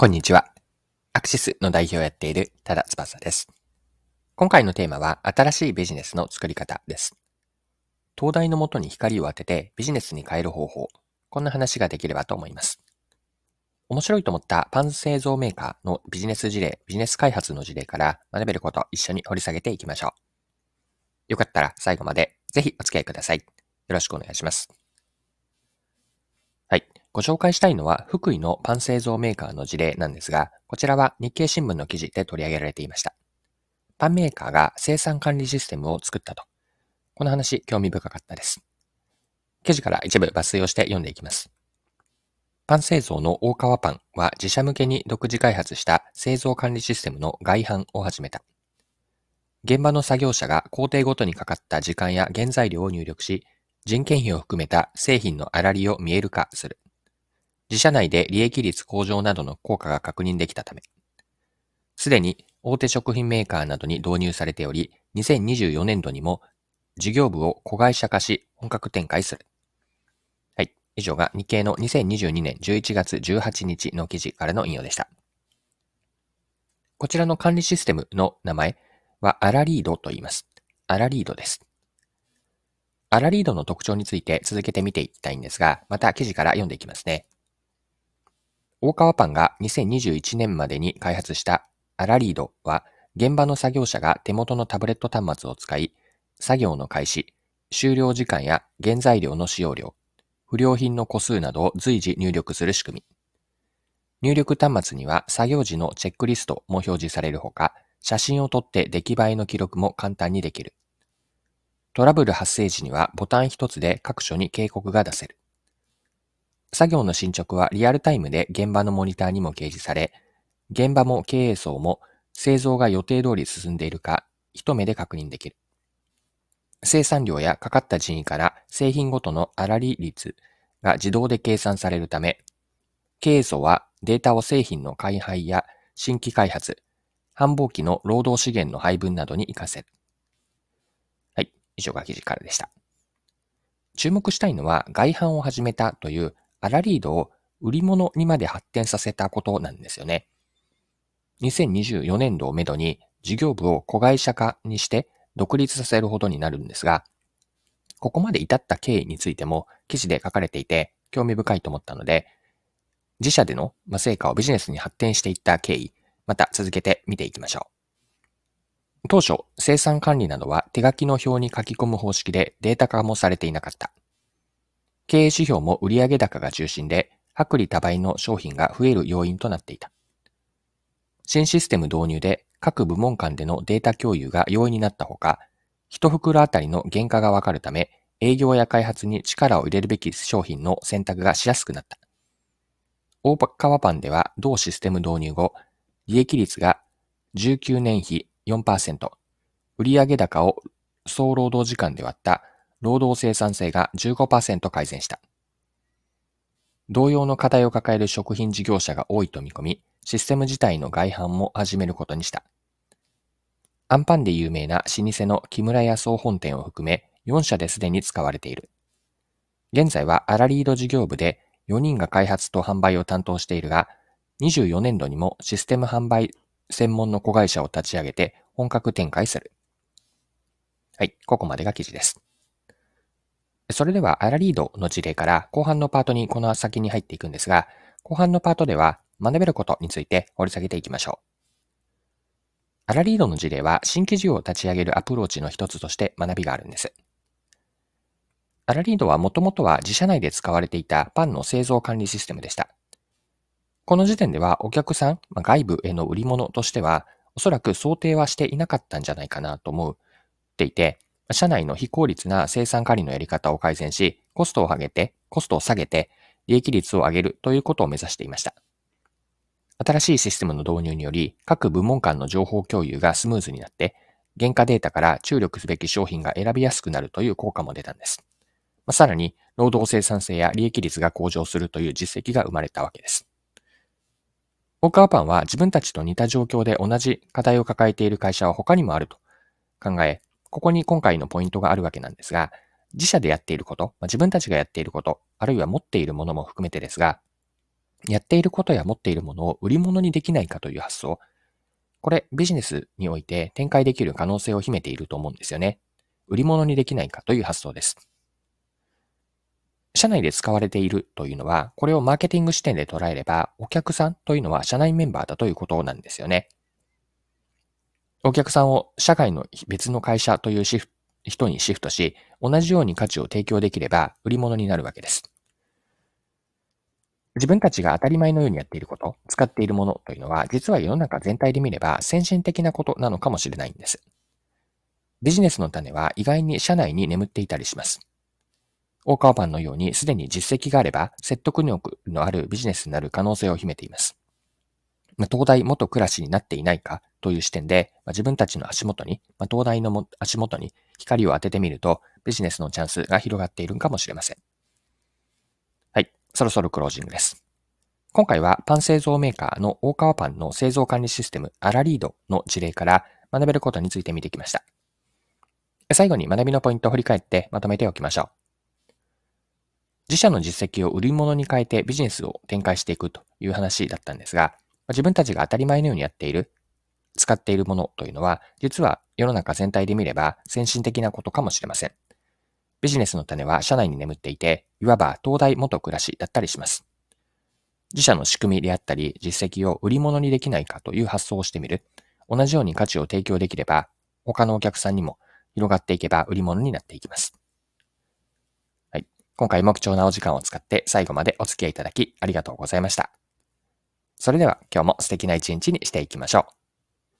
こんにちは。アクシスの代表をやっている多田翼です。今回のテーマは新しいビジネスの作り方です。東大のもとに光を当ててビジネスに変える方法。こんな話ができればと思います。面白いと思ったパン製造メーカーのビジネス事例、ビジネス開発の事例から学べること一緒に掘り下げていきましょう。よかったら最後までぜひお付き合いください。よろしくお願いします。ご紹介したいのは福井のパン製造メーカーの事例なんですが、こちらは日経新聞の記事で取り上げられていました。パンメーカーが生産管理システムを作ったと。この話、興味深かったです。記事から一部抜粋をして読んでいきます。パン製造の大川パンは自社向けに独自開発した製造管理システムの外販を始めた。現場の作業者が工程ごとにかかった時間や原材料を入力し、人件費を含めた製品の粗利を見える化する。自社内で利益率向上などの効果が確認できたため、すでに大手食品メーカーなどに導入されており、2024年度にも事業部を子会社化し本格展開する。はい。以上が日経の2022年11月18日の記事からの引用でした。こちらの管理システムの名前はアラリードと言います。アラリードです。アラリードの特徴について続けて見ていきたいんですが、また記事から読んでいきますね。大川パンが2021年までに開発したアラリードは、現場の作業者が手元のタブレット端末を使い、作業の開始、終了時間や原材料の使用量、不良品の個数などを随時入力する仕組み。入力端末には作業時のチェックリストも表示されるほか、写真を撮って出来栄えの記録も簡単にできる。トラブル発生時にはボタン一つで各所に警告が出せる。作業の進捗はリアルタイムで現場のモニターにも掲示され、現場も経営層も製造が予定通り進んでいるか一目で確認できる。生産量やかかった人員から製品ごとの粗利率が自動で計算されるため、経営層はデータを製品の開発や新規開発、繁忙期の労働資源の配分などに活かせる。はい、以上が記事からでした。注目したいのは外販を始めたというアラリードを売り物にまで発展させたことなんですよね。2024年度をめどに事業部を子会社化にして独立させるほどになるんですが、ここまで至った経緯についても記事で書かれていて興味深いと思ったので、自社での成果をビジネスに発展していった経緯、また続けて見ていきましょう。当初、生産管理などは手書きの表に書き込む方式でデータ化もされていなかった。経営指標も売上高が中心で、薄利多売の商品が増える要因となっていた。新システム導入で各部門間でのデータ共有が容易になったほか、一袋あたりの原価がわかるため、営業や開発に力を入れるべき商品の選択がしやすくなった。大川パンでは同システム導入後、利益率が19年比4%、売上高を総労働時間で割った労働生産性が15%改善した。同様の課題を抱える食品事業者が多いと見込み、システム自体の外販も始めることにした。アンパンで有名な老舗の木村屋総本店を含め4社ですでに使われている。現在はアラリード事業部で4人が開発と販売を担当しているが、24年度にもシステム販売専門の子会社を立ち上げて本格展開する。はい、ここまでが記事です。それではアラリードの事例から後半のパートにこの先に入っていくんですが、後半のパートでは学べることについて掘り下げていきましょう。アラリードの事例は新規事業を立ち上げるアプローチの一つとして学びがあるんです。アラリードはもともとは自社内で使われていたパンの製造管理システムでした。この時点ではお客さん、外部への売り物としてはおそらく想定はしていなかったんじゃないかなと思っていて、社内の非効率な生産管理のやり方を改善し、コストを上げて、コストを下げて、利益率を上げるということを目指していました。新しいシステムの導入により、各部門間の情報共有がスムーズになって、原価データから注力すべき商品が選びやすくなるという効果も出たんです。まあ、さらに、労働生産性や利益率が向上するという実績が生まれたわけです。大川パンは自分たちと似た状況で同じ課題を抱えている会社は他にもあると考え、ここに今回のポイントがあるわけなんですが、自社でやっていること、まあ、自分たちがやっていること、あるいは持っているものも含めてですが、やっていることや持っているものを売り物にできないかという発想。これビジネスにおいて展開できる可能性を秘めていると思うんですよね。売り物にできないかという発想です。社内で使われているというのは、これをマーケティング視点で捉えれば、お客さんというのは社内メンバーだということなんですよね。お客さんを社外の別の会社というシフ人にシフトし、同じように価値を提供できれば売り物になるわけです。自分たちが当たり前のようにやっていること、使っているものというのは、実は世の中全体で見れば先進的なことなのかもしれないんです。ビジネスの種は意外に社内に眠っていたりします。大川パンのようにすでに実績があれば説得力のあるビジネスになる可能性を秘めています。東大元暮らしになっていないかという視点で、まあ自分たちの足元に、まあ東大の足元に光を当ててみると、ビジネスのチャンスが広がっているかもしれません。はい、そろそろクロージングです。今回はパン製造メーカーの大川パンの製造管理システムアラリードの事例から学べることについて見てきました。最後に学びのポイントを振り返ってまとめておきましょう。自社の実績を売り物に変えてビジネスを展開していくという話だったんですが、自分たちが当たり前のようにやっている、使っているものというのは、実は世の中全体で見れば先進的なことかもしれません。ビジネスの種は社内に眠っていて、いわば東大元暮らしだったりします。自社の仕組みであったり、実績を売り物にできないかという発想をしてみる。同じように価値を提供できれば、他のお客さんにも広がっていけば売り物になっていきます。はい。今回も貴重なお時間を使って最後までお付き合いいただきありがとうございました。それでは今日も素敵な一日にしていきましょう。